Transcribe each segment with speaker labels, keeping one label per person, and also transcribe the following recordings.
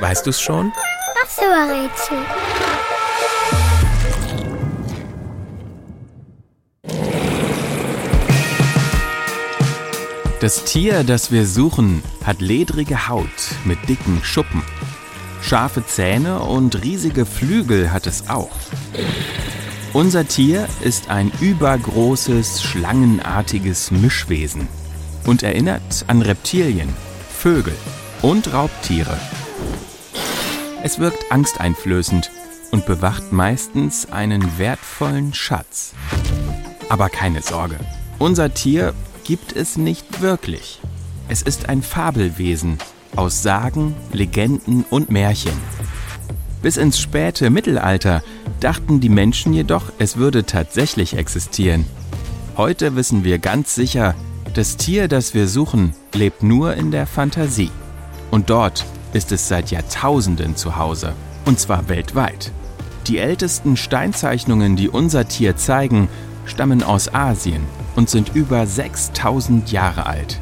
Speaker 1: Weißt du's schon?
Speaker 2: Was für ein Rätsel?
Speaker 1: Das Tier, das wir suchen, hat ledrige Haut mit dicken Schuppen. Scharfe Zähne und riesige Flügel hat es auch. Unser Tier ist ein übergroßes, schlangenartiges Mischwesen und erinnert an Reptilien, Vögel und Raubtiere. Es wirkt angsteinflößend und bewacht meistens einen wertvollen Schatz. Aber keine Sorge, unser Tier gibt es nicht wirklich. Es ist ein Fabelwesen aus Sagen, Legenden und Märchen. Bis ins späte Mittelalter dachten die Menschen jedoch, es würde tatsächlich existieren. Heute wissen wir ganz sicher, das Tier, das wir suchen, lebt nur in der Fantasie. Und dort ist es seit Jahrtausenden zu Hause, und zwar weltweit. Die ältesten Steinzeichnungen, die unser Tier zeigen, stammen aus Asien und sind über 6000 Jahre alt.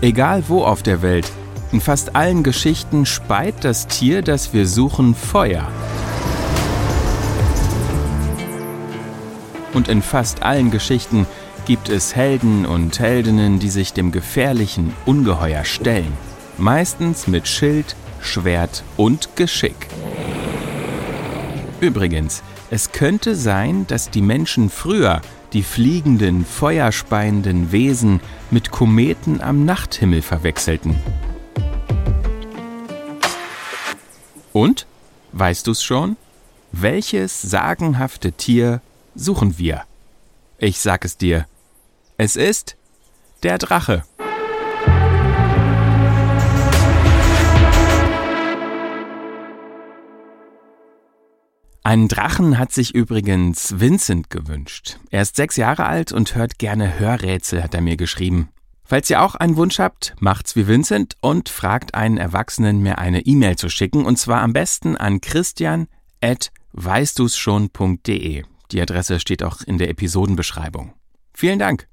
Speaker 1: Egal wo auf der Welt, in fast allen Geschichten speit das Tier, das wir suchen, Feuer. Und in fast allen Geschichten gibt es Helden und Heldinnen, die sich dem gefährlichen Ungeheuer stellen. Meistens mit Schild, Schwert und Geschick. Übrigens, es könnte sein, dass die Menschen früher die fliegenden, feuerspeienden Wesen mit Kometen am Nachthimmel verwechselten. Und? Weißt du's schon? Welches sagenhafte Tier suchen wir? Ich sag es dir. Es ist der Drache. Einen Drachen hat sich übrigens Vincent gewünscht. Er ist sechs Jahre alt und hört gerne Hörrätsel, hat er mir geschrieben. Falls ihr auch einen Wunsch habt, macht's wie Vincent und fragt einen Erwachsenen, mir eine E-Mail zu schicken und zwar am besten an christian@weißdu's schon.de. Die Adresse steht auch in der Episodenbeschreibung. Vielen Dank.